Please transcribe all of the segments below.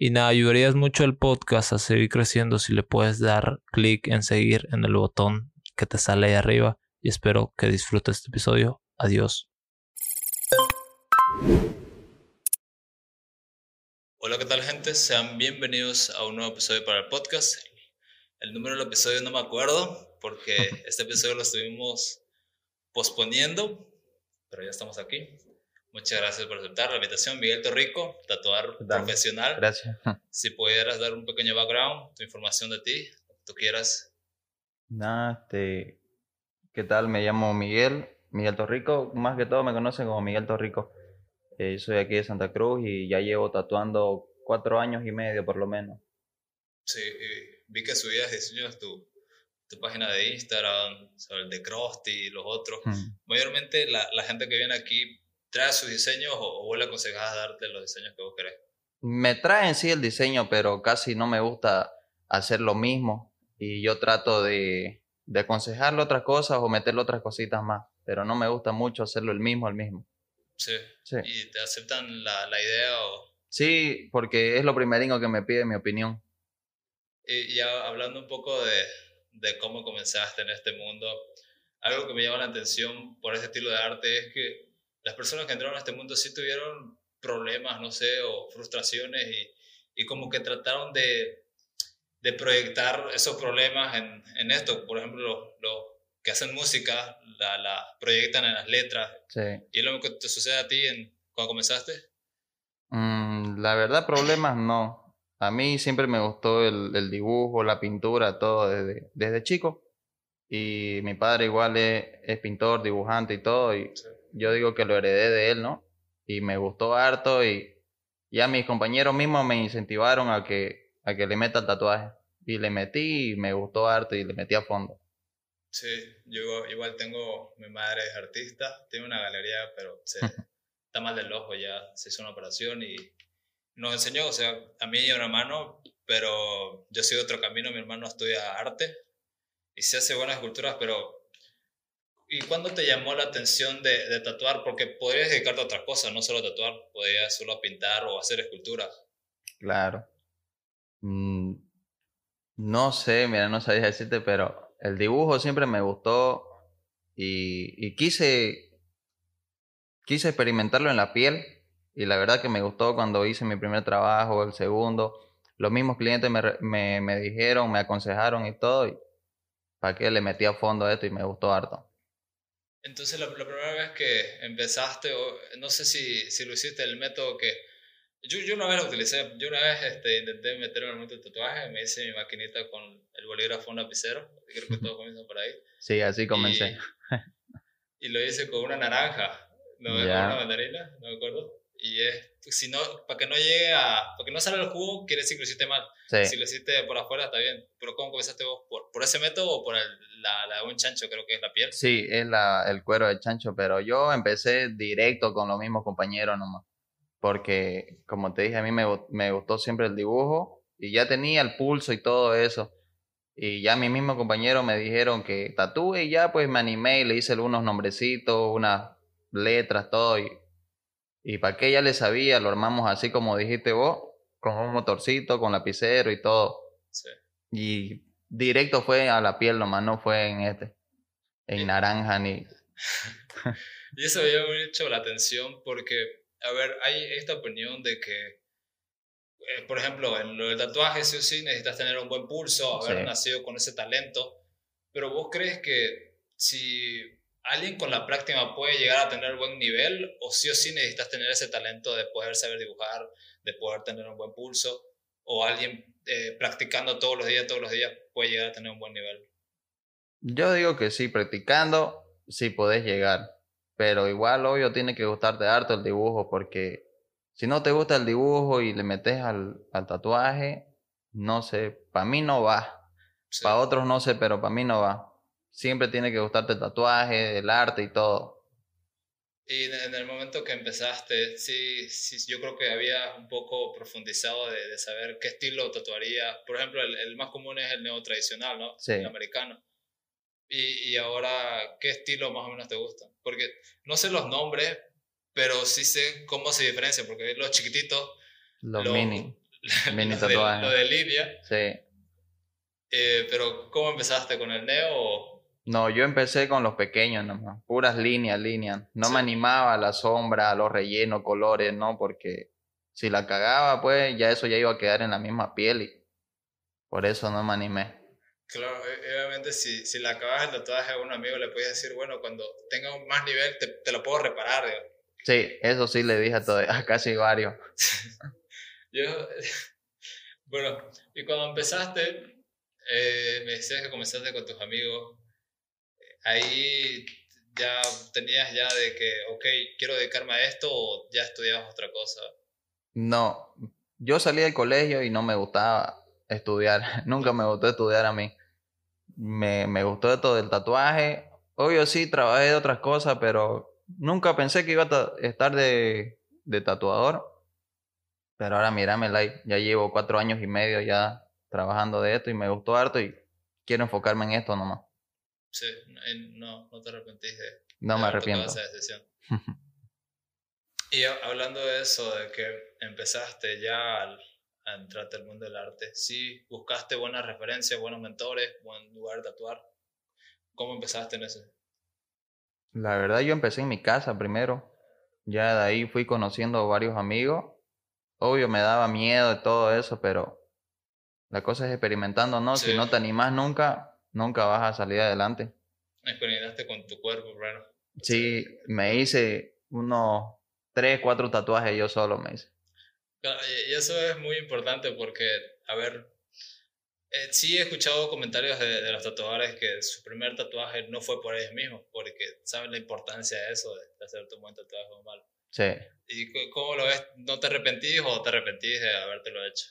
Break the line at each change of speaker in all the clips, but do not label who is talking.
y nada, ayudarías mucho al podcast a seguir creciendo si le puedes dar clic en seguir en el botón que te sale ahí arriba. Y espero que disfrutes este episodio. Adiós. Hola, ¿qué tal gente? Sean bienvenidos a un nuevo episodio para el podcast. El número del episodio no me acuerdo porque este episodio lo estuvimos posponiendo, pero ya estamos aquí. Muchas gracias por aceptar la invitación, Miguel Torrico, tatuador profesional.
Gracias.
Si pudieras dar un pequeño background, tu información de ti, lo que tú quieras.
Nada, este, ¿qué tal? Me llamo Miguel, Miguel Torrico, más que todo me conocen como Miguel Torrico. Eh, soy aquí de Santa Cruz y ya llevo tatuando cuatro años y medio por lo menos.
Sí, vi que subías diseños tu, tu página de Instagram, sobre el de Krusty y los otros. Hmm. Mayormente la, la gente que viene aquí trae sus diseños o, vos le aconsejás darte los diseños que vos querés?
Me traen sí el diseño, pero casi no me gusta hacer lo mismo y yo trato de, de aconsejarle otras cosas o meterle otras cositas más, pero no me gusta mucho hacerlo el mismo, el mismo.
Sí. sí. ¿Y te aceptan la, la idea o...?
Sí, porque es lo primero que me pide mi opinión.
Y ya hablando un poco de, de cómo comenzaste en este mundo, algo que me llama la atención por ese estilo de arte es que las personas que entraron a este mundo sí tuvieron problemas, no sé, o frustraciones y, y como que trataron de, de, proyectar esos problemas en, en esto. Por ejemplo, los, que hacen música la, la, proyectan en las letras.
Sí.
¿Y es lo que te sucede a ti en, cuando comenzaste?
Mm, la verdad, problemas no. A mí siempre me gustó el, el dibujo, la pintura, todo desde, desde chico. Y mi padre igual es, es pintor, dibujante y todo. Y yo digo que lo heredé de él, ¿no? Y me gustó harto y ya mis compañeros mismos me incentivaron a que, a que le meta el tatuaje. Y le metí y me gustó harto y le metí a fondo.
Sí, yo igual tengo, mi madre es artista, tiene una galería, pero se, está mal del ojo ya, se hizo una operación y nos enseñó, o sea, a mí y a un hermano, pero yo sigo otro camino, mi hermano estudia arte y se hace buenas esculturas, pero ¿Y cuándo te llamó la atención de, tatuar? Porque podrías dedicarte a otra cosa, no solo a tatuar, podrías solo pintar o hacer escultura.
Claro. Mm, no sé, mira, no sabía decirte, pero el dibujo siempre me gustó y, quise, quise experimentarlo en la piel y la verdad que me gustó cuando hice mi primer trabajo, el segundo. Los mismos clientes me, me, me dijeron, me aconsejaron y todo. Y para qué le metí a fondo a esto y me gustó harto.
Entonces, la, primera vez que empezaste, no sé si, si lo hiciste el método que... Yo, yo una vez lo utilicé, yo una vez este, intenté meterme en el mundo del tatuaje, me hice mi maquinita con el bolígrafo, un lapicero, creo que todos comienzan por ahí.
Sí, así comencé.
Y, lo hice con una naranja, no, con una mandarina, no me acuerdo. Y es, si no, para que no llegue a, para que no salga el jugo, quiere decir que lo hiciste mal. Si lo hiciste por afuera, está bien. Pero ¿cómo comenzaste vos? ¿Por, por ese método o por el, la, la, un chancho, creo que es la piel?
Sí, es la, el cuero de chancho, pero yo empecé directo con los mismos compañeros nomás. Porque, como te dije, a mí me, me gustó siempre el dibujo y ya tenía el pulso y todo eso. Y ya mis mismos compañeros me dijeron que tatúe y ya pues me animé y le hice unos nombrecitos, unas letras, todo. Y y para qué ya le sabía, lo armamos así como dijiste vos, con un motorcito, con lapicero y todo. Sí. Y directo fue a la piel nomás, no fue en este, en naranja ni...
y eso me llama mucho la atención porque, a ver, hay esta opinión de que, eh, por ejemplo, en lo del tatuaje sí o sí necesitas tener un buen pulso, haber nacido con ese talento, pero vos crees que si alguien con la práctica puede llegar a tener buen nivel o sí o sí necesitas tener ese talento de poder saber dibujar, de poder tener un buen pulso o alguien eh, practicando todos los días, todos los días puede llegar a tener un buen nivel?
Yo digo que sí, practicando sí podés llegar, pero igual obvio tiene que gustarte harto el dibujo porque si no te gusta el dibujo y le metes al, al tatuaje, no sé, para mí no va. Para otros no sé, pero para mí no va siempre tiene que gustarte el tatuaje, el arte y todo.
Y en el momento que empezaste, sí, sí yo creo que había un poco profundizado de, saber qué estilo tatuaría. Por ejemplo, el, más común es el neo tradicional, ¿no?
Sí.
El americano. Y, y, ahora, ¿qué estilo más o menos te gusta? Porque no sé los nombres, pero sí sé cómo se diferencia, porque los chiquititos...
Los mini.
mini tatuajes. Lo de, línea.
Sí.
Eh, pero, ¿cómo empezaste con el neo?
No, yo empecé con los pequeños nomás, puras líneas, líneas. No me animaba a la sombra, a los rellenos, colores, no, porque si la cagaba, pues ya eso ya iba a quedar en la misma piel y por eso no me animé.
Claro, e, obviamente si, si la acabas el tatuaje a un amigo le puedes decir, bueno, cuando tenga más nivel te, te lo puedo reparar.
Sí, eso sí le dije a, todo, a casi varios.
yo, bueno, y cuando empezaste, eh, me decías que comenzaste con tus amigos ahí ya tenías ya de que, ok, quiero dedicarme a esto o ya estudiabas otra cosa?
No, yo salí del colegio y no me gustaba estudiar, nunca me gustó estudiar a mí. Me, me gustó esto del tatuaje. Obvio sí, trabajé de otras cosas, pero nunca pensé que iba a estar de, de tatuador. Pero ahora mírame, ya llevo cuatro años y medio ya trabajando de esto y me gustó harto y quiero enfocarme en esto nomás.
Sí, no, no te arrepentís de,
no me arrepiento. esa
decisión. y hablando de eso, de que empezaste ya a entrarte al mundo del arte, sí buscaste buenas referencias, buenos mentores, buen lugar de tatuar. ¿Cómo empezaste en eso?
La verdad, yo empecé en mi casa primero. Ya de ahí fui conociendo varios amigos. Obvio, me daba miedo de todo eso, pero la cosa es experimentando, ¿no? Si no te animas nunca, nunca vas a salir adelante.
Experimentaste con tu cuerpo, bueno.
Sí, me hice unos tres, cuatro tatuajes yo solo me hice.
y eso es muy importante porque, a ver, eh, sí he escuchado comentarios de, los tatuadores que su primer tatuaje no fue por ellos mismos, porque saben la importancia de eso, de, hacer tu buen tatuaje o mal.
Sí.
¿Y cómo lo ves? ¿No te arrepentís o te arrepentís de habértelo hecho?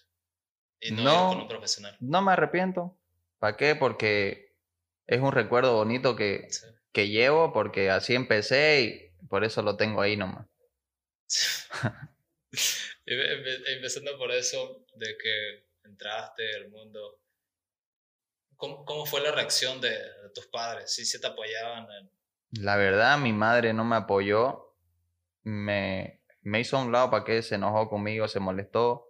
Y no, no con un profesional.
No me arrepiento. ¿Para qué? Porque es un recuerdo bonito que, que llevo, porque así empecé y por eso lo tengo ahí nomás.
Empezando por eso, de que entraste al mundo, ¿cómo, ¿cómo, fue la reacción de, tus padres? ¿Sí se te apoyaban?
La verdad, mi madre no me apoyó, me, me hizo a un lado para que se enojó conmigo, se molestó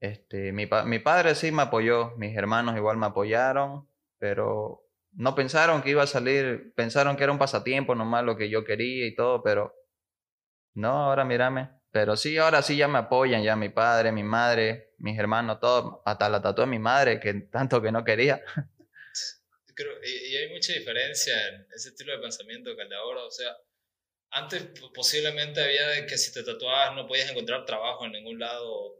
este, mi, mi padre sí me apoyó, mis hermanos igual me apoyaron, pero no pensaron que iba a salir, pensaron que era un pasatiempo nomás lo que yo quería y todo, pero no, ahora mírame. Pero sí, ahora sí ya me apoyan, ya mi padre, mi madre, mis hermanos, todos, hasta la tatué mi madre, que tanto que no quería.
y, hay mucha diferencia en ese estilo de pensamiento que el de ahora, o sea, antes posiblemente había de que si te tatuabas no podías encontrar trabajo en ningún lado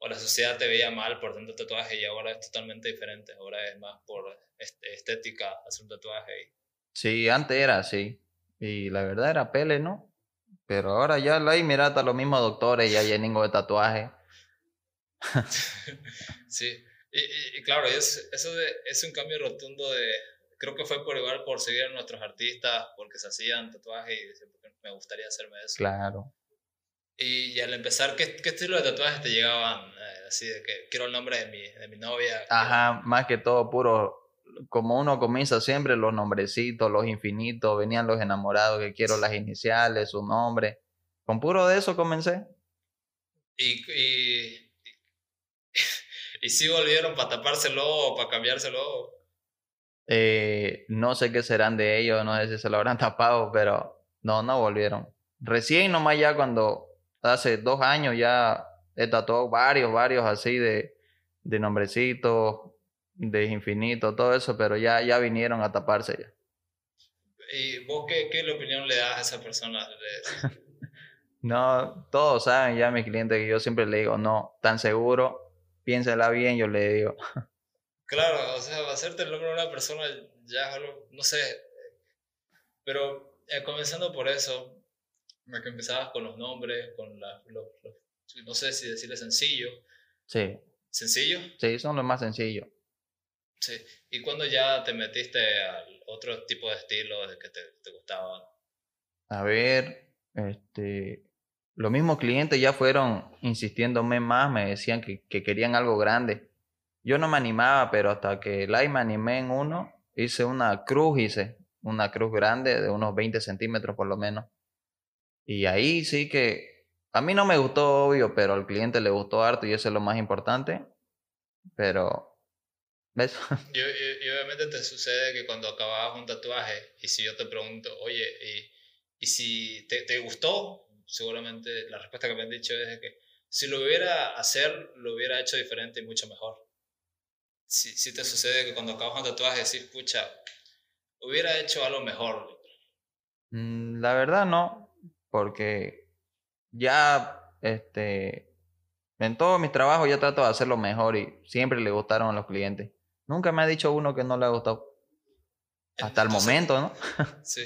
o la sociedad te veía mal por tanto tatuaje y ahora es totalmente diferente. Ahora es más por estética hacer un tatuaje.
Sí, antes era así. Y la verdad era pele, ¿no? Pero ahora ya hay, mira, hasta los mismos doctores ya llenan de tatuaje.
sí, y, claro, es, eso de, es un cambio rotundo de, creo que fue por igual por seguir a nuestros artistas, porque se hacían tatuajes y me gustaría hacerme eso.
Claro.
Y, al empezar, ¿qué, ¿qué, estilo de tatuajes te llegaban? Eh, así de que quiero el nombre de mi, de mi novia.
Ajá, más que todo puro, como uno comienza siempre, los nombrecitos, los infinitos, venían los enamorados, que quiero las iniciales, su nombre. Con puro de eso comencé.
Y, y, y, sí volvieron para tapárselo o para cambiárselo.
Eh, no sé qué serán de ellos, no sé si se lo habrán tapado, pero no, no volvieron. Recién nomás ya cuando hace dos años ya he tatuado varios, varios así de, de nombrecitos, de infinito, todo eso, pero ya, ya vinieron a taparse ya.
¿Y vos qué, qué opinión le das a esa persona?
no, todos saben ya mis clientes que yo siempre le digo, no, tan seguro, piénsela bien, yo le digo.
Claro, o sea, hacerte el nombre de una persona ya no sé, pero eh, comenzando por eso, que empezabas con los nombres, con la, los, no sé si decirle sencillo.
Sí.
¿Sencillo?
Sí, son los más sencillos.
Sí. ¿Y cuando ya te metiste al otro tipo de estilo de que te, te gustaban?
A ver, este, los mismos clientes ya fueron insistiéndome más, me decían que, que querían algo grande. Yo no me animaba, pero hasta que la me animé en uno, hice una cruz, hice una cruz grande de unos 20 centímetros por lo menos. Y ahí sí que a mí no me gustó, obvio, pero al cliente le gustó harto y eso es lo más importante. Pero, ¿ves?
Y, obviamente te sucede que cuando acabas un tatuaje y si yo te pregunto, oye, y, y si te, te, gustó, seguramente la respuesta que me han dicho es que si lo hubiera hacer, lo hubiera hecho diferente y mucho mejor si, te sucede que cuando acabas un tatuaje decís, pucha, hubiera hecho algo mejor.
Mm, la verdad no, porque ya este, en todos mis trabajos ya trato de hacerlo mejor y siempre le gustaron a los clientes. Nunca me ha dicho uno que no le ha gustado. Hasta el momento, ¿no?
sí.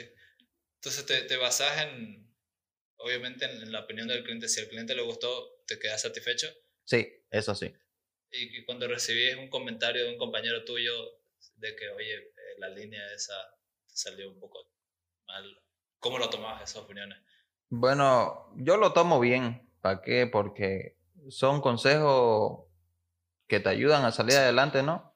Entonces te, te basas en, obviamente, en la opinión del cliente. Si al cliente le gustó, ¿te quedas satisfecho?
Sí, eso sí
y, cuando recibís un comentario de un compañero tuyo de que, oye, eh, la línea esa salió un poco mal, ¿cómo lo tomabas esas opiniones?
Bueno, yo lo tomo bien. ¿Para qué? Porque son consejos que te ayudan a salir adelante, ¿no?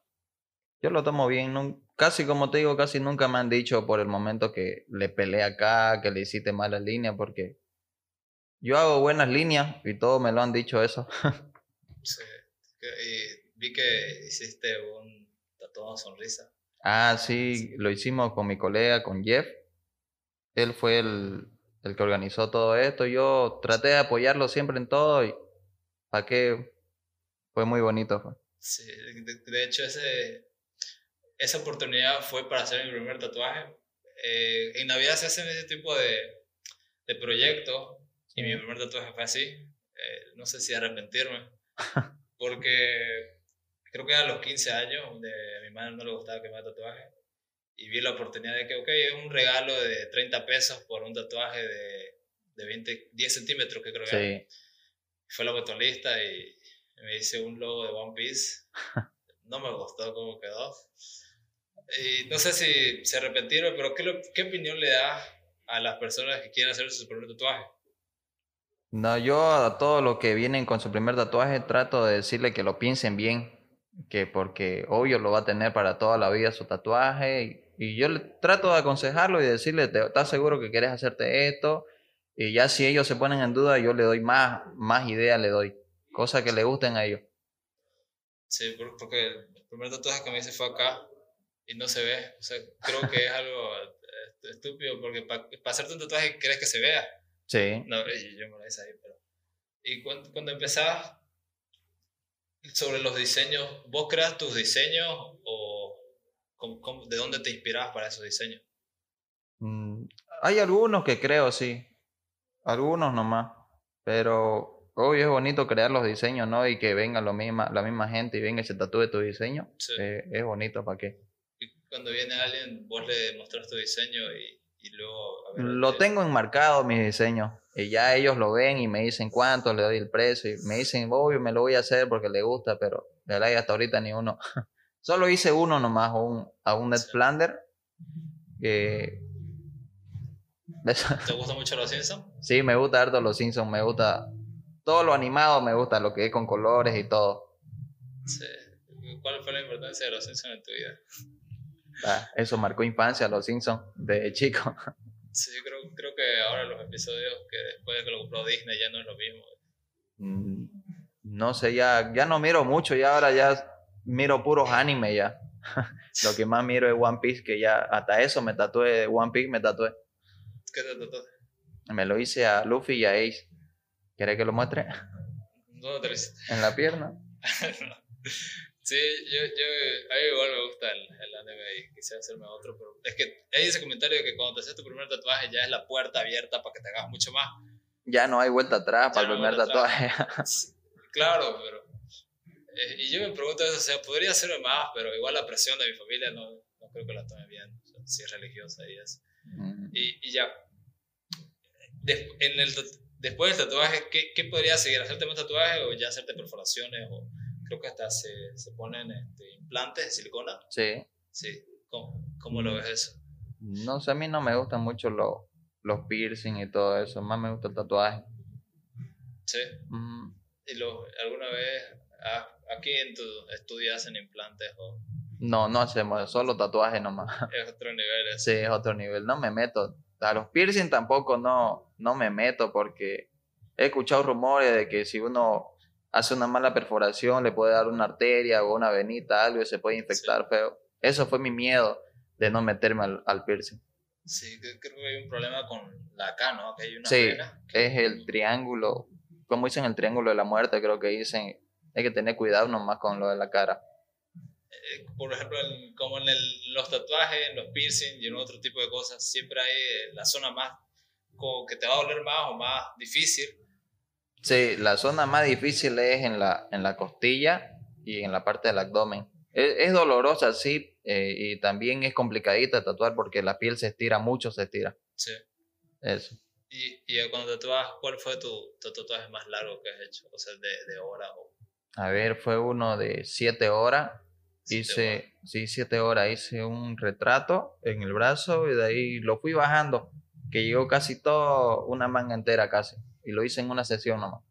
Yo lo tomo bien. casi como te digo, casi nunca me han dicho por el momento que le peleé acá, que le hiciste mala línea, porque yo hago buenas líneas y todos me lo han dicho eso.
sí. Y vi que hiciste un tatuado sonrisa.
Ah, sí, lo hicimos con mi colega, con Jeff. Él fue el, el que organizó todo esto. Yo traté de apoyarlo siempre en todo y para qué fue muy bonito.
Sí, de, hecho ese, esa oportunidad fue para hacer mi primer tatuaje. Eh, en Navidad se hacen ese tipo de, de proyectos y mi primer tatuaje fue así. Eh, no sé si arrepentirme. porque creo que a los 15 años, donde a mi madre no le gustaba que me tatuaje, y vi la oportunidad de que, ok, es un regalo de 30 pesos por un tatuaje de, de 20, 10 centímetros, que creo que sí. Fue la botolista y me hice un logo de One Piece. No me gustó cómo quedó. Y no sé si se arrepentieron, pero ¿qué, ¿qué opinión le da a las personas que quieren hacer su primer tatuaje?
No, yo a todos los que vienen con su primer tatuaje trato de decirle que lo piensen bien, que porque obvio lo va a tener para toda la vida su tatuaje y, yo le trato de aconsejarlo y decirle, ¿estás seguro que quieres hacerte esto? Y ya si ellos se ponen en duda, yo le doy más, más ideas, le doy, cosas que le gusten a ellos.
Sí, porque el primer tatuaje que me hice fue acá y no se ve. O sea, creo que es algo eh, estúpido porque para, para hacerte un tatuaje quieres que se vea.
Sí.
No, yo, me lo hice ahí, pero... Y cuando, cuando empezabas sobre los diseños, ¿vos creas tus diseños o de dónde te inspirabas para esos diseños?
Mm, hay algunos que creo, sí. Algunos nomás. Pero obvio es bonito crear los diseños, ¿no? Y que venga lo misma, la misma gente y venga y se tatúe tu diseño. Sí. Eh, es bonito, ¿para qué?
Y cuando viene alguien, vos le mostrás tu diseño y
lo tengo enmarcado mis diseños. Y ya ellos lo ven y me dicen cuánto, le doy el precio. Y me dicen, obvio, me lo voy a hacer porque le gusta, pero de verdad hasta ahorita ni uno. Solo hice uno nomás, un, a un Ned Flander.
¿Te gustan mucho los Simpsons?
Sí, me gusta harto los Simpsons, me gusta todo lo animado, me gusta lo que es con colores y todo.
¿Cuál fue la importancia de los Simpsons en tu vida?
Ah, eso marcó infancia los Simpsons de chico.
Sí, yo creo, creo que ahora los episodios que después de que lo compró Disney ya no es lo mismo.
Mm, no sé, ya, ya no miro mucho, ya ahora ya miro puros anime ya. Lo que más miro es One Piece, que ya hasta eso me tatué de One Piece, me tatué.
¿Qué te tatuaste?
Me lo hice a Luffy y a Ace. ¿Quieres que lo muestre?
¿Dónde te lo hiciste?
En la pierna.
Sí, yo, yo, a mí igual me gusta el, el anime y quisiera hacerme otro, pero es que hay ese comentario de que cuando te haces tu primer tatuaje ya es la puerta abierta para que te hagas mucho más.
Ya no hay vuelta atrás
Ya
para el
no
primer
atrás.
tatuaje.
Claro, pero... eh, y yo me pregunto eso, o sea, podría hacerme más, pero igual la presión de mi familia no, no creo que la tome bien, o sea, si es religiosa y eso.
Mm.
Y, y ya. En el, después del tatuaje, ¿qué, ¿qué podría seguir? ¿Hacerte más tatuajes o ya hacerte perforaciones? O creo que hasta se, se ponen este, implantes de silicona.
Sí.
Sí. ¿Cómo, cómo lo ves eso?
No sé, a mí no me gustan mucho los, los piercing y todo eso. Más me gusta el tatuaje.
Sí.
Mm.
¿Y lo, alguna vez aquí en tu estudio hacen implantes o
No, no hacemos, solo tatuaje nomás.
es otro nivel? eso?
Sí, es otro nivel. No me meto. A los piercing tampoco no, no me meto porque he escuchado rumores de que si uno hace una mala perforación le puede dar una arteria o una venita, algo y se puede infectar feo. Eso fue mi miedo de no meterme al, al piercing.
Sí, creo que hay un problema con la acá, ¿no? Que hay una
Sí, es el triángulo, como dicen el triángulo de la muerte, creo que dicen, hay que tener cuidado nomás con lo de la cara.
eh, por ejemplo, como en el- los tatuajes, en los piercing y en otro tipo de cosas, siempre hay eh, la zona más, como que te va a doler más o más difícil.
Sí, la zona más difícil es en la, en la costilla y en la parte del abdomen. Es, es dolorosa, sí, eh, y también es complicadita tatuar porque la piel se estira mucho, se estira.
Sí.
Eso.
Y, y cuando tatuas, ¿cuál fue tu, tu tatuaje más largo que has hecho? O sea, de, de hora o...
A ver, fue uno de siete horas.
siete
Hice, sí, siete horas. Hice un retrato en el brazo y de ahí lo fui bajando, que llegó casi todo, una manga entera casi. Y lo hice en una sesión nomás.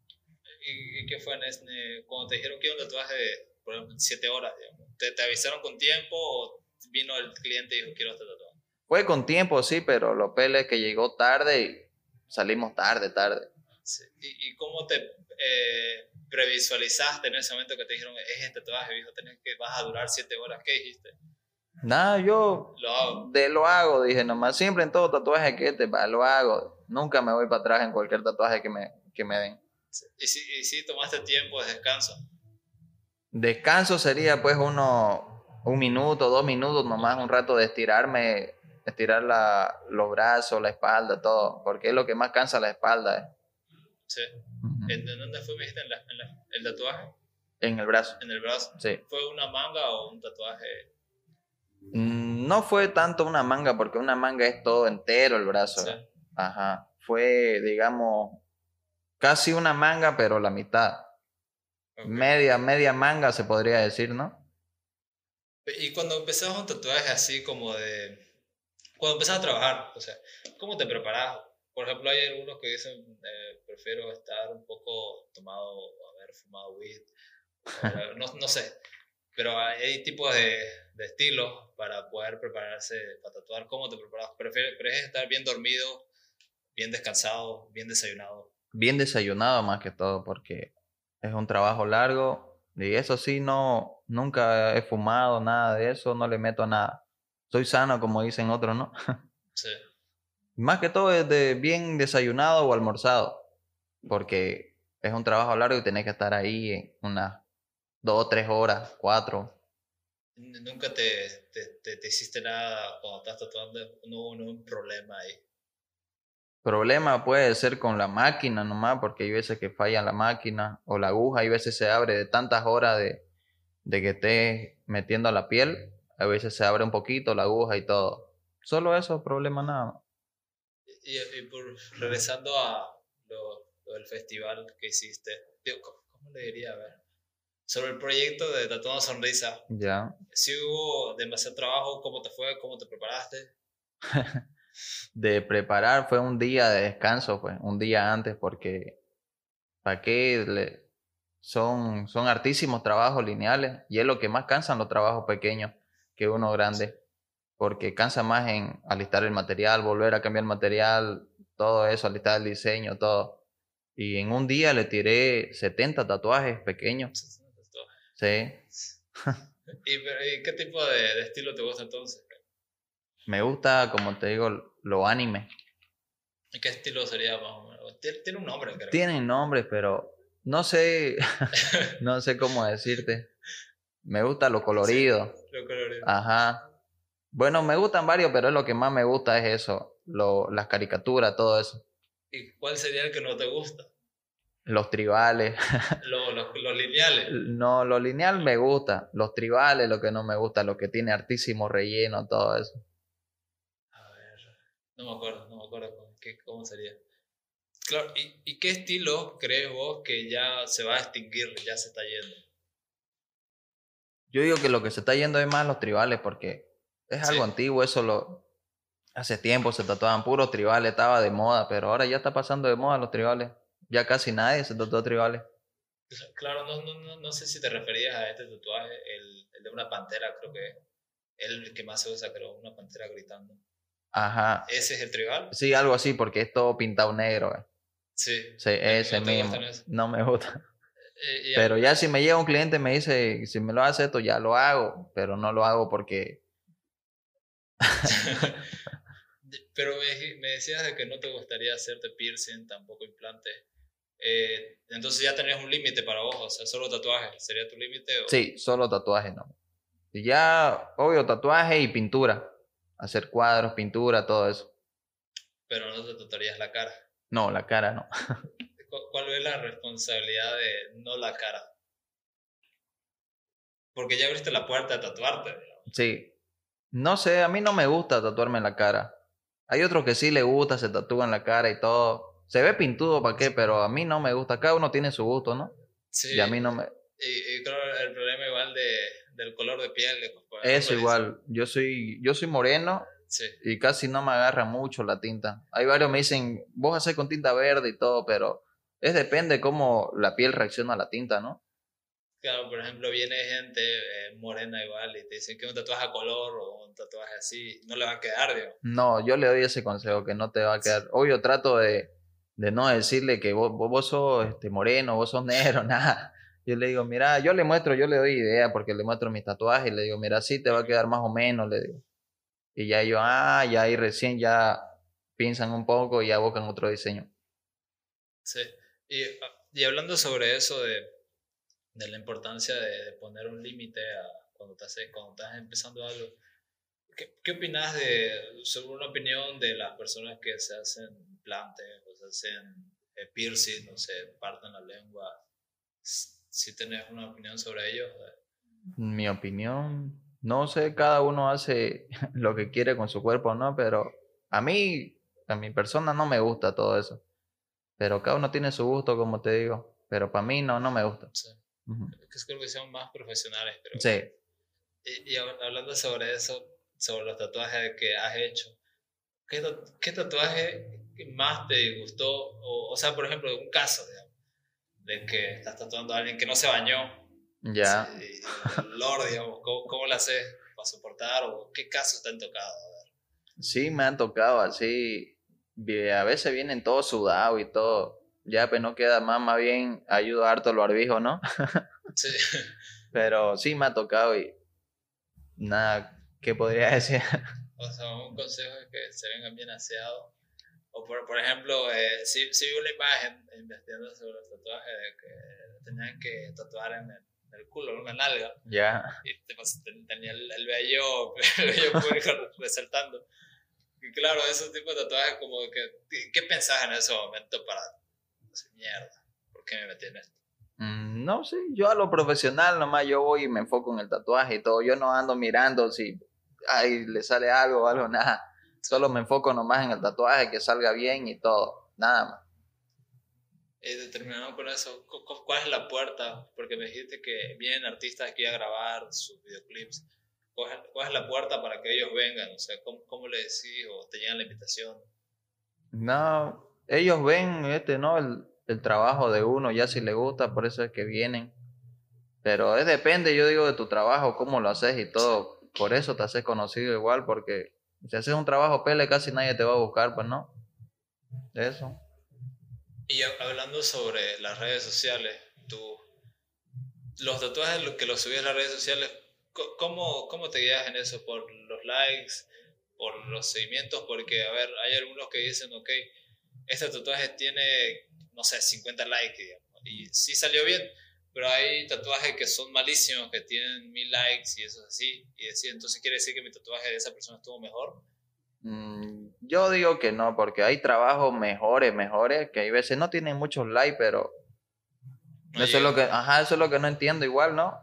¿Y, y qué fue en ese, cuando te dijeron que era un tatuaje de, por ejemplo, siete horas, digamos? ¿Te, ¿Te avisaron con tiempo o vino el cliente y dijo, quiero este tatuaje?
Fue con tiempo, sí, pero lo pele es que llegó tarde y salimos tarde, tarde.
Sí. ¿Y, y cómo te eh, previsualizaste en ese momento que te dijeron, es este tatuaje, viejo, tenés que, vas a durar siete horas? ¿Qué dijiste?
Nada, yo
Lo hago.
de lo hago, dije nomás, siempre en todo tatuaje que te va, lo hago. Nunca me voy para atrás en cualquier tatuaje que me, que me den.
¿Y si, y si tomaste tiempo de descanso?
Descanso sería pues uno, un minuto, dos minutos nomás, un rato de estirarme, estirar la, los brazos, la espalda, todo, porque es lo que más cansa la espalda. eh.
Sí.
Ujú.
¿En, en dónde fue, me dijiste, en, la, en la- el tatuaje?
En el brazo,
¿En el brazo?
sí.
¿Fue una manga o un tatuaje?
Mm, No fue tanto una manga, porque una manga es todo entero el brazo.
Sí.
Ajá. Fue, digamos, casi una manga, pero la mitad. Media, media manga se podría decir, ¿no?
Y cuando empezás un tatuaje así como de... Cuando empezás a trabajar, o sea, ¿cómo te preparas? Por ejemplo, hay algunos que dicen, eh, prefiero estar un poco tomado haber fumado weed. o no, no sé. Pero hay, tipos de, de estilos para poder prepararse para tatuar. ¿Cómo te preparas? ¿Prefieres, prefieres estar bien dormido, bien descansado, bien desayunado?
Bien desayunado más que todo, porque es un trabajo largo. Y eso sí, no, nunca he fumado nada de eso, no le meto nada. Soy sano, como dicen otros, ¿no?
Sí.
Más que todo es de bien desayunado o almorzado, porque es un trabajo largo y tenés que estar ahí en unas dos, tres horas, cuatro.
Nunca te, te, te, te hiciste nada cuando estás tatuando, no hubo ningún problema ahí.
Problema puede ser con la máquina nomás, porque hay veces que falla la máquina o la aguja, hay veces se abre de tantas horas de, de que estés metiendo la piel, a veces se abre un poquito la aguja y todo. Solo eso, problema nada.
Y, y por, regresando a lo, lo del festival que hiciste, digo, ¿cómo, cómo le diría? A ver. Sobre el proyecto de Tatuando Sonrisa,
Ya.
si hubo demasiado trabajo, ¿cómo te fue? ¿Cómo te preparaste?
de preparar fue un día de descanso, pues, un día antes, porque ¿para qué? Le- son, son hartísimos trabajos lineales y es lo que más cansan los trabajos pequeños que uno grande, porque cansa más en alistar el material, volver a cambiar el material, todo eso, alistar el diseño, todo. Y en un día le tiré 70 tatuajes pequeños, sí.
¿Y, pero, ¿y qué tipo de, de estilo te gusta entonces?
Me gusta, como te digo, lo anime.
¿Y qué estilo sería más o menos? Tiene, tiene un nombre, creo.
Tienen nombres, pero no sé, no sé cómo decirte. Me gusta lo colorido.
Lo colorido.
Ajá. Bueno, me gustan varios, pero es lo que más me gusta es eso, lo, las caricaturas, todo eso.
¿Y cuál sería el que no te gusta?
Los tribales.
Lo- los, los lineales.
No, lo lineal me gusta. Los tribales, lo que no me gusta, lo que tiene hartísimo relleno, todo eso.
A ver, no me acuerdo, no me acuerdo cómo, qué- cómo sería. Claro, ¿y, ¿y qué estilo crees vos que ya se va a extinguir, ya se está yendo?
Yo digo que lo que se está yendo es más los tribales porque es algo
Sí.
antiguo, eso lo... Hace tiempo se tatuaban puros tribales, estaba de moda, pero ahora ya está pasando de moda los tribales. Ya casi nadie se tatúa tribales.
Claro, no, no, no, no sé si te referías a este tatuaje, el, el de una pantera, creo que es el que más se usa, creo, una pantera gritando.
Ajá.
¿Ese es el tribal?
Sí, algo así, porque es todo pintado negro. eh.
Sí.
Sí, ese
¿No te
mismo. No me gusta.
Eh,
Pero ya si me llega un cliente y me dice, si me lo hace esto, ya lo hago. Pero no lo hago porque...
Pero me, decías de que no te gustaría hacerte piercing, tampoco implante. Eh, entonces ya tenés un límite para vos, o sea, solo tatuaje. ¿Sería tu límite? o-
Sí, solo tatuaje, no. Y ya, obvio, tatuaje y pintura. Hacer cuadros, pintura, todo eso.
Pero no te tatuarías la cara.
No, la cara no.
¿Cu- ¿Cuál es la responsabilidad de no la cara? Porque ya abriste la puerta de tatuarte. digamos.
Sí. No sé, a mí no me gusta tatuarme en la cara. Hay otros que sí le gusta, se tatúan la cara y todo. Se ve pintudo, ¿para qué? Pero a mí no me gusta. Cada uno tiene su gusto, ¿no?
Sí.
Y a mí no me...
Y, y claro, el problema igual de, del color de piel. de-
Eso igual. Yo soy, yo soy moreno
Sí.
y casi no me agarra mucho la tinta. Hay varios me dicen, vos haces con tinta verde y todo, pero es depende cómo la piel reacciona a la tinta, ¿no?
Claro, por ejemplo, viene gente eh, morena igual y te dicen que un tatuaje a color o un tatuaje así no le va a quedar, digo.
No, yo le doy ese consejo que no te va a quedar. Obvio, trato de, de no decirle que vos, vos, sos este, moreno, vos sos negro, nada. Yo le digo, mira, yo le muestro, yo le doy idea porque le muestro mis tatuajes y le digo, mira, sí te va a quedar más o menos, le digo. Y ya yo, ah, ya ahí recién ya piensan un poco y ya buscan otro diseño.
Sí. Y, ah, y hablando sobre eso de, de la importancia de, de poner un límite a cuando estás, cuando estás empezando algo, ¿qué, qué opinas de, sobre una opinión de las personas que se hacen implantes o se hacen eh, piercing o se parten la lengua? Si tenés una opinión sobre ellos.
Mi opinión, no sé, cada uno hace lo que quiere con su cuerpo, ¿no? Pero a mí, a mi persona no me gusta todo eso. Pero cada uno tiene su gusto, como te digo. Pero para mí no, no me gusta.
sí. Que creo que son más profesionales, pero...
Sí.
Y, y hab- hablando sobre eso, sobre los tatuajes que has hecho, ¿qué, qué tatuaje más te gustó? O, o sea, por ejemplo, un caso, digamos, de que estás tatuando a alguien que no se bañó.
Ya.
Sí, olor, digamos, ¿cómo, cómo lo haces para soportar? ¿O qué casos te han tocado? A ver.
Sí, me han tocado así. A veces vienen todos sudados y todo. Ya, pues no queda más, más bien ayuda harto lo barbijo, ¿no?
Sí,
Pero sí me ha tocado y nada, ¿qué podría decir?
o sea, un consejo es que se vengan bien aseados. O por, por ejemplo, eh, sí, sí vi una imagen investigando sobre los tatuajes de que tenían que tatuar en el, en el culo, en una nalga.
ya.
y te pas- ten- tenía el, el vello, el vello público resaltando. Y claro, esos tipos de tatuajes como que, ¿qué- ¿qué pensás en ese momento para mierda? ¿Por qué me metí en esto?
Mm, No, sí, yo a lo profesional nomás yo voy y me enfoco en el tatuaje y todo. Yo no ando mirando si ay, le sale algo o algo, nada. Solo me enfoco nomás en el tatuaje, que salga bien y todo. Nada más.
Y determinado con eso, cu- cu- ¿cuál es la puerta? Porque me dijiste que vienen artistas aquí a grabar sus videoclips. ¿Cuál es, cuál es la puerta para que ellos vengan? O sea, ¿cómo, cómo le decís o te llegan la invitación?
No, ellos ven este, ¿no? El, el trabajo de uno, ya si le gusta, por eso es que vienen. Pero es depende, yo digo, de tu trabajo, cómo lo haces y todo. Por eso te haces conocido igual, porque si haces un trabajo pele, casi nadie te va a buscar, pues no. Eso.
Y hab- hablando sobre las redes sociales, tú, los tatuajes que los subís a las redes sociales, ¿cómo, ¿cómo te guías en eso? ¿Por los likes? ¿Por los seguimientos? Porque, a ver, hay algunos que dicen, ok, este tatuaje tiene, no sé, 50 likes, digamos, y sí salió bien, pero hay tatuajes que son malísimos, que tienen mil likes y eso es así, y decir, entonces quiere decir que mi tatuaje de esa persona estuvo mejor.
Mm, yo digo que no, porque hay trabajos mejores, mejores, que hay veces no tienen muchos likes, pero eso es lo que, ajá, eso es lo que no entiendo igual, ¿no?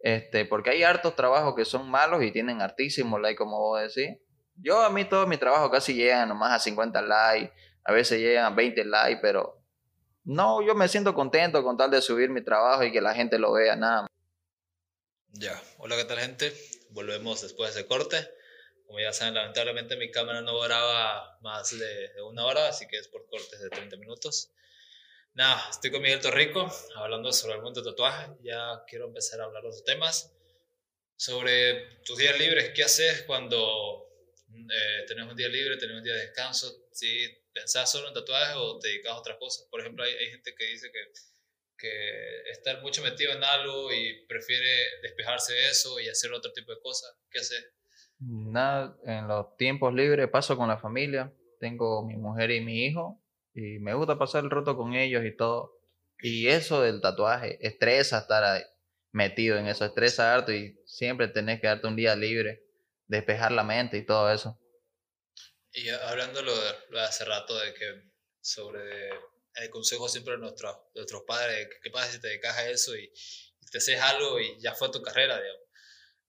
Este, porque hay hartos trabajos que son malos y tienen hartísimos likes, como vos decís. Yo a mí todos mis trabajos casi llegan nomás a 50 likes, a veces llegan a 20 likes, pero no, yo me siento contento con tal de subir mi trabajo y que la gente lo vea, nada más.
Ya, hola, ¿qué tal gente? Volvemos después de ese corte. Como ya saben, lamentablemente mi cámara no graba más de, una hora, así que es por cortes de 30 minutos. Nada, estoy con Miguel Torrico hablando sobre el mundo de tatuaje. Ya quiero empezar a hablar de los temas. Sobre tus días libres, ¿qué haces cuando eh, tenés un día libre, tenés un día de descanso? ¿Sí? ¿Pensás solo en tatuajes o te dedicas a otras cosas? Por ejemplo, hay, hay gente que dice que, que estar mucho metido en algo y prefiere despejarse de eso y hacer otro tipo de cosas. ¿Qué haces?
Nada, en los tiempos libres paso con la familia. Tengo mi mujer y mi hijo y me gusta pasar el rato con ellos y todo. Y eso del tatuaje, estresa estar ahí, metido en eso, estresa harto y siempre tenés que darte un día libre, despejar la mente y todo eso.
Y hablando lo de, lo de hace rato de que sobre el consejo siempre de, nuestros nuestros padres, ¿qué pasa si te dedicas a eso y, te haces algo y ya fue tu carrera, digamos?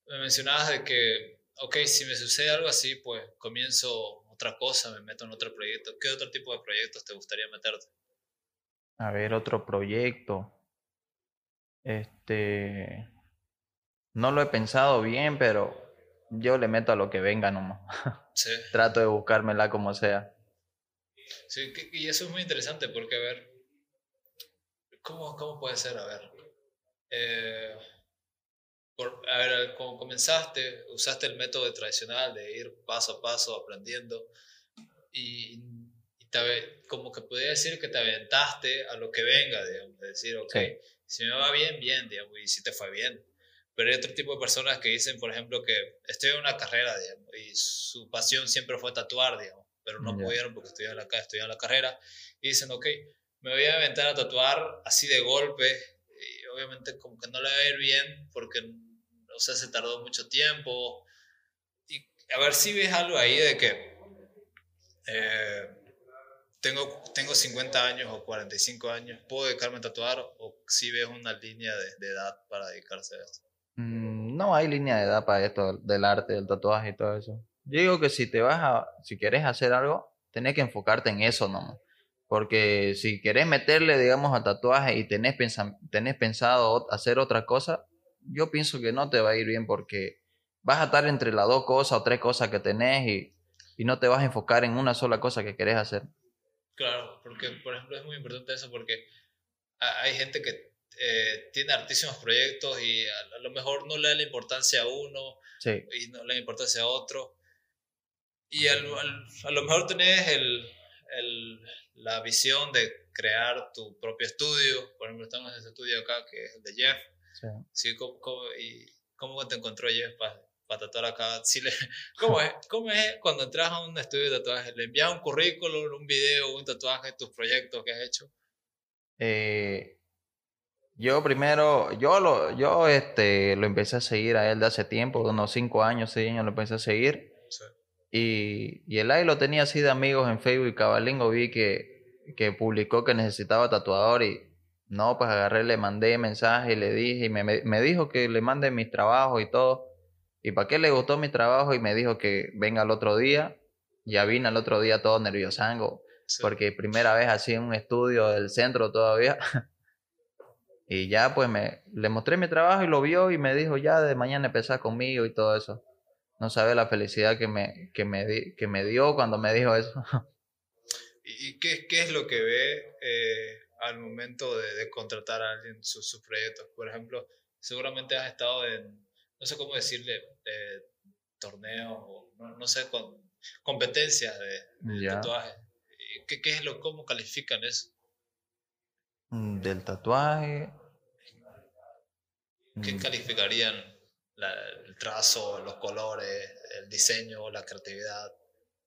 Me mencionabas de que, ok, si me sucede algo así, pues comienzo otra cosa, me meto en otro proyecto. ¿Qué otro tipo de proyectos te gustaría meterte?
A ver, otro proyecto. Este. No lo he pensado bien, pero yo le meto a lo que venga nomás. Sí. Trato de buscármela como sea.
Sí, y eso es muy interesante porque, a ver, ¿cómo, cómo puede ser? A ver, eh, a ver, como comenzaste, usaste el método tradicional de ir paso a paso aprendiendo y, como que podría decir que te aventaste a lo que venga, digamos, de decir, ok, si me va bien, bien, digamos, y si te fue bien. Pero hay otro tipo de personas que dicen, por ejemplo, que estoy en una carrera, digamos, y su pasión siempre fue tatuar, digamos, pero no pudieron porque estudiaban la, estudiaban la carrera, y dicen, ok, me voy a aventar a tatuar así de golpe, y obviamente como que no le va a ir bien porque o sea, se tardó mucho tiempo. Y a ver si ves algo ahí de que eh, tengo, tengo 50 años o 45 años, ¿puedo dedicarme a tatuar? ¿O si ves una línea de, edad para dedicarse a esto?
Mm, no hay línea de edad para esto del arte, del tatuaje y todo eso. Yo digo que si te vas a, si quieres hacer algo, tenés que enfocarte en eso nomás. Porque si querés meterle, digamos, a tatuaje y tenés, tenés pensado hacer otra cosa, yo pienso que no te va a ir bien porque vas a estar entre las dos cosas o tres cosas que tenés y, y no te vas a enfocar en una sola cosa que querés hacer.
Claro, porque por ejemplo es muy importante eso porque hay gente que eh, tiene altísimos proyectos y a, lo mejor no le da la importancia a uno y no le da importancia a otro. Y al, a lo mejor tenés el, el, la visión de crear tu propio estudio. Por ejemplo, estamos en este estudio acá que es el de Jeff Sí. ¿cómo, y ¿Cómo te encontró Jeff para tatuar acá? le, ¿cómo, es, ¿Cómo es cuando entras a un estudio de tatuaje? ¿Le envías un currículum, un video, un tatuaje, tus proyectos que has hecho?
Eh, yo primero, yo lo, yo este, lo empecé a seguir a él de hace tiempo, unos 5 años, 6 años lo empecé a seguir. Y, y el ahí lo tenía así de amigos en Facebook y Cabalingo vi que, que publicó que necesitaba tatuador y no, pues agarré, le mandé mensaje, le dije, y me, me dijo que le mande mis trabajos y todo. ¿Y para qué le gustó mi trabajo? Y me dijo que venga el otro día. Ya vine el otro día todo nerviosango, porque primera vez así en un estudio del centro todavía. y ya pues me, le mostré mi trabajo y lo vio y me dijo ya de mañana empezar conmigo y todo eso. No sabe la felicidad que me, que me, que me dio cuando me dijo eso.
¿Y qué, qué es lo que ve? Eh al momento de, contratar a alguien sus, sus, proyectos. Por ejemplo, seguramente has estado en, no sé cómo decirle, torneos o no, sé, con, competencias de, tatuaje. ¿Qué, ¿Qué, es lo, cómo califican eso?
Mm, del tatuaje.
¿Qué mm. calificarían el trazo, los colores, el diseño, la creatividad.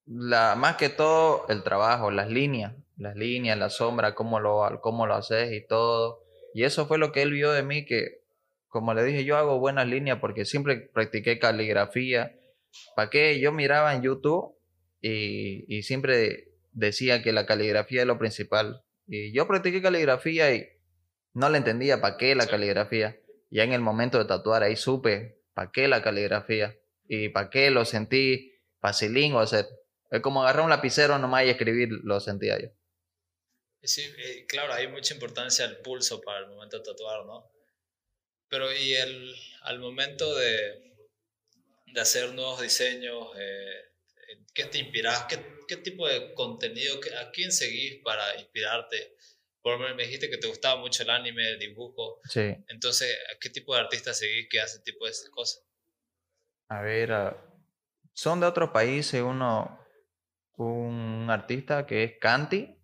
La, más que todo el trabajo, las líneas, las líneas, la sombra, cómo lo, cómo lo haces y todo. Y eso fue lo que él vio de mí, que como le dije, yo hago buenas líneas porque siempre practiqué caligrafía. ¿Para qué? Yo miraba en YouTube y, y siempre decía que la caligrafía es lo principal. Y yo practiqué caligrafía y no le entendía para qué la caligrafía. Ya en el momento de tatuar ahí supe para qué la caligrafía y para qué lo sentí facilín o hacer. Es como agarrar un lapicero nomás y escribir, lo sentía yo.
Sí, eh, claro, hay mucha importancia el pulso para el momento de tatuar, ¿no? Pero y el, al momento de, de hacer nuevos diseños, eh, ¿qué te inspiras? ¿Qué, ¿Qué, tipo de contenido, a quién seguís para inspirarte? Por ejemplo, me dijiste que te gustaba mucho el anime, el dibujo.
Sí.
Entonces, ¿qué tipo de artistas seguís que hace tipo de cosas?
A ver, ah, son de otros países. Uno, un artista que es Kanti,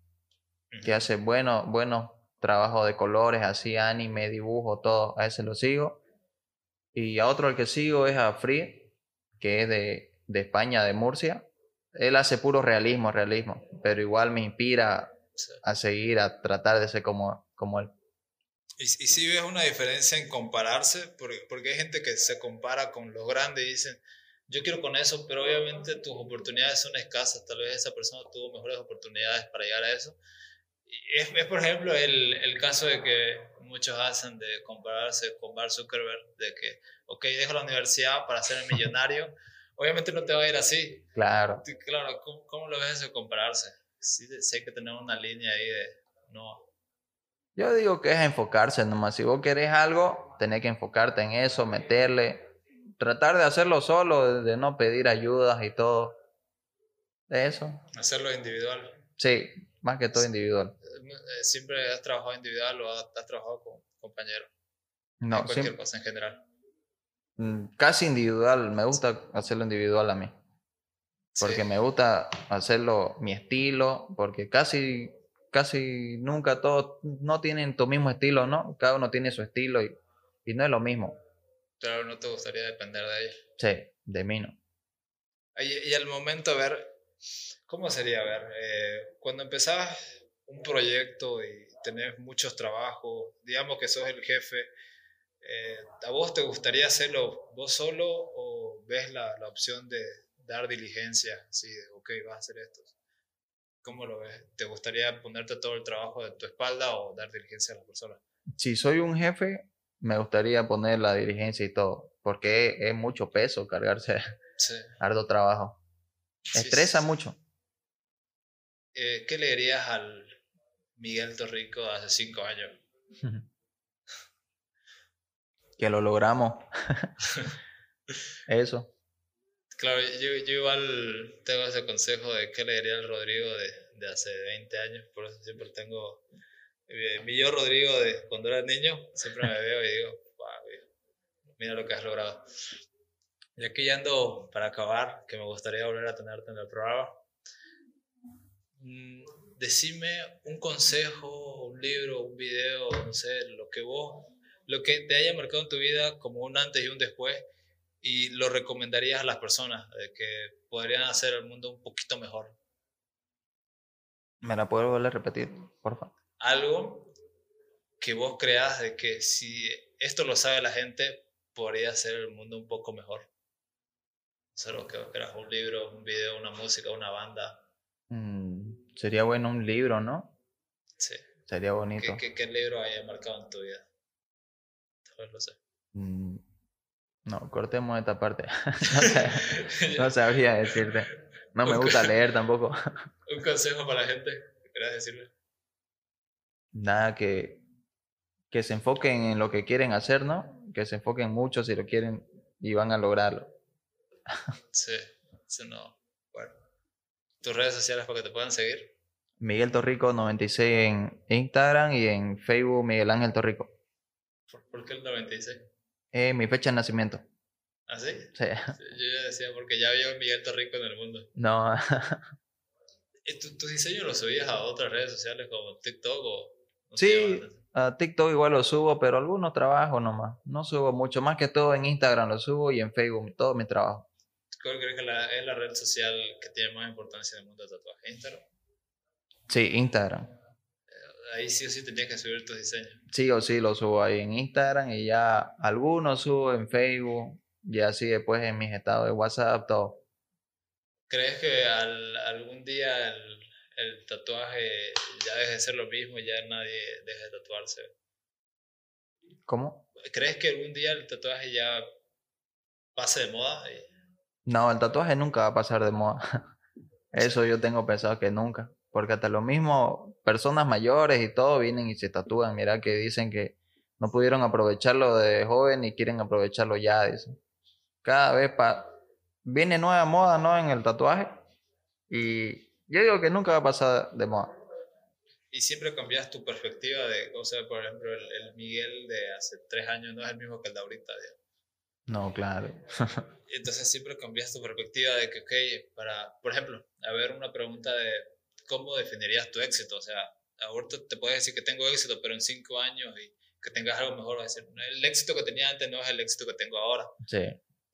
que hace buenos bueno trabajos de colores, así anime, dibujo, todo. A ese lo sigo. Y a otro al que sigo es a Free, que es de, de España, de Murcia. Él hace puro realismo, realismo, pero igual me inspira a seguir, a tratar de ser como, como él.
¿Y, y si ves una diferencia en compararse? Porque, porque hay gente que se compara con los grandes y dicen, yo quiero con eso, pero obviamente tus oportunidades son escasas, tal vez esa persona tuvo mejores oportunidades para llegar a eso. Y es, es, por ejemplo, el, el, caso de que muchos hacen de compararse con Mark Zuckerberg, de que, ok, dejo la universidad para ser el millonario, obviamente no te va a ir así.
Claro.
Claro, ¿cómo, cómo lo ves eso compararse? sí, sé que tener una línea ahí de no.
Yo digo que es enfocarse nomás. Si vos querés algo, tenés que enfocarte en eso, meterle, tratar de hacerlo solo, de no pedir ayudas y todo. De eso.
Hacerlo individual.
Sí, más que todo individual.
Eh, ¿Siempre has trabajado individual o has, trabajado con compañeros?
No,
en cualquier cosa en general.
Mm, casi individual, me gusta hacerlo individual a mí porque me gusta hacerlo mi estilo, porque casi, casi nunca todos no tienen tu mismo estilo, ¿no? Cada uno tiene su estilo y, y no es lo mismo.
Claro, no te gustaría depender de ellos.
Sí, de mí no.
Y, y al momento, a ver, ¿cómo sería? A ver, eh, cuando empezás un proyecto y tenés muchos trabajos, digamos que sos el jefe, eh, ¿a vos te gustaría hacerlo vos solo o ves la, la opción de, dar diligencia, así de, ok, vas a hacer esto. ¿Cómo lo ves? ¿Te gustaría ponerte todo el trabajo de tu espalda o dar diligencia a la persona?
Si soy un jefe, me gustaría poner la diligencia y todo, porque es, mucho peso cargarse sí. arduo trabajo. Estresa mucho.
Eh, ¿Qué le dirías al Miguel Torrico hace cinco años?
que lo logramos. Eso.
Claro, yo, yo, igual tengo ese consejo de qué le diría al Rodrigo de, de hace 20 años, por eso siempre tengo eh, mi yo Rodrigo de cuando era niño, siempre me veo y digo, wow, mira lo que has logrado. Y aquí ya ando para acabar, que me gustaría volver a tenerte en el programa. Mm, decime un consejo, un libro, un video, no sé, lo que vos, lo que te haya marcado en tu vida como un antes y un después y lo recomendarías a las personas de que podrían hacer el mundo un poquito mejor?
¿Me la puedo volver a repetir, por favor?
Algo que vos creas de que si esto lo sabe la gente, podría hacer el mundo un poco mejor. O lo que creas, un libro, un video, una música, una banda.
Mm, sería bueno un libro, ¿no?
Sí.
Sería bonito.
¿Qué, qué, libro haya marcado en tu vida? Lo sé.
Mm, no, cortemos esta parte. no, sabría decirte. No me gusta leer tampoco.
Un consejo para la gente, ¿quieres decirle?
Nada, que, que se enfoquen en lo que quieren hacer, ¿no? Que se enfoquen mucho si lo quieren y van a lograrlo.
sí, eso no. Bueno. ¿Tus redes sociales para que te puedan seguir?
Miguel Torrico 96 en Instagram y en Facebook Miguel Ángel Torrico.
¿Por, ¿por qué el 96?
Eh, mi fecha de nacimiento.
¿Ah, sí?
Sí.
Yo ya decía, porque ya había un Miguel Torrico en el mundo.
No.
¿Tus tu diseños los subías a otras redes sociales como TikTok o...?
sí, A TikTok igual lo subo, pero algunos trabajos nomás. No subo mucho, más que todo en Instagram lo subo y en Facebook, todo mi trabajo.
¿Cuál crees que la, es la red social que tiene más importancia en el mundo del tatuaje? ¿Instagram?
Sí, Instagram.
Ahí sí o sí tendrías que subir tus diseños.
Sí o sí lo subo ahí en Instagram y ya algunos subo en Facebook y así después en mis estados de WhatsApp, todo.
¿Crees que algún día el, el, tatuaje ya deje de ser lo mismo y ya nadie deje de tatuarse?
¿Cómo?
¿Crees que algún día el tatuaje ya pase de moda?
No, el tatuaje nunca va a pasar de moda. Eso yo tengo pensado que nunca. Porque hasta lo mismo, personas mayores y todo vienen y se tatúan. Mira que dicen que no pudieron aprovecharlo de joven y quieren aprovecharlo ya. Dicen. Cada vez pa viene nueva moda, ¿no? En el tatuaje. Y yo digo que nunca va a pasar de moda.
Y siempre cambias tu perspectiva de, o sea, por ejemplo, el, Miguel de hace tres años no es el mismo que el de ahorita,
No, claro.
Entonces siempre cambias tu perspectiva de que, ok, para, por ejemplo, a ver una pregunta de cómo definirías tu éxito. O sea, ahorita te puedes decir que tengo éxito, pero en cinco años y que tengas algo mejor, va a decir, el éxito que tenía antes no es el éxito que tengo ahora.
Sí.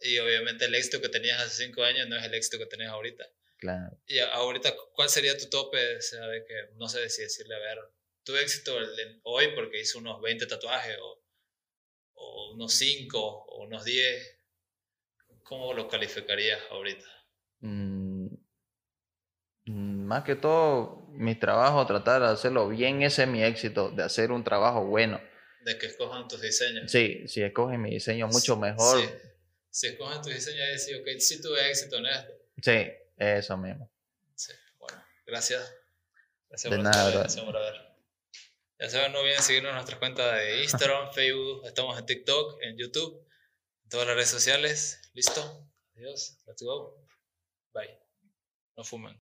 Y obviamente el éxito que tenías hace cinco años no es el éxito que tenés ahorita.
Claro.
Y ahorita, ¿cuál sería tu tope? O sea, de que no sé si decirle, a ver, tu éxito hoy porque hizo unos 20 tatuajes o, o unos 5 o unos 10, ¿cómo lo calificarías ahorita?
Mm, más que todo, mi trabajo, tratar de hacerlo bien, ese es mi éxito, de hacer un trabajo bueno.
De que escojan tus diseños.
Sí, si escogen mi diseño mucho mejor.
Sí. Si escogen tus diseños decir, ok, sí tuve éxito en esto.
Sí, eso mismo.
Sí, bueno, gracias.
Gracias de por nada,
gracias por Ya saben, no olviden seguirnos en nuestras cuentas de Instagram, Facebook, estamos en TikTok, en YouTube, en todas las redes sociales. ¿Listo? Adiós. Let's go. Bye. No fumen.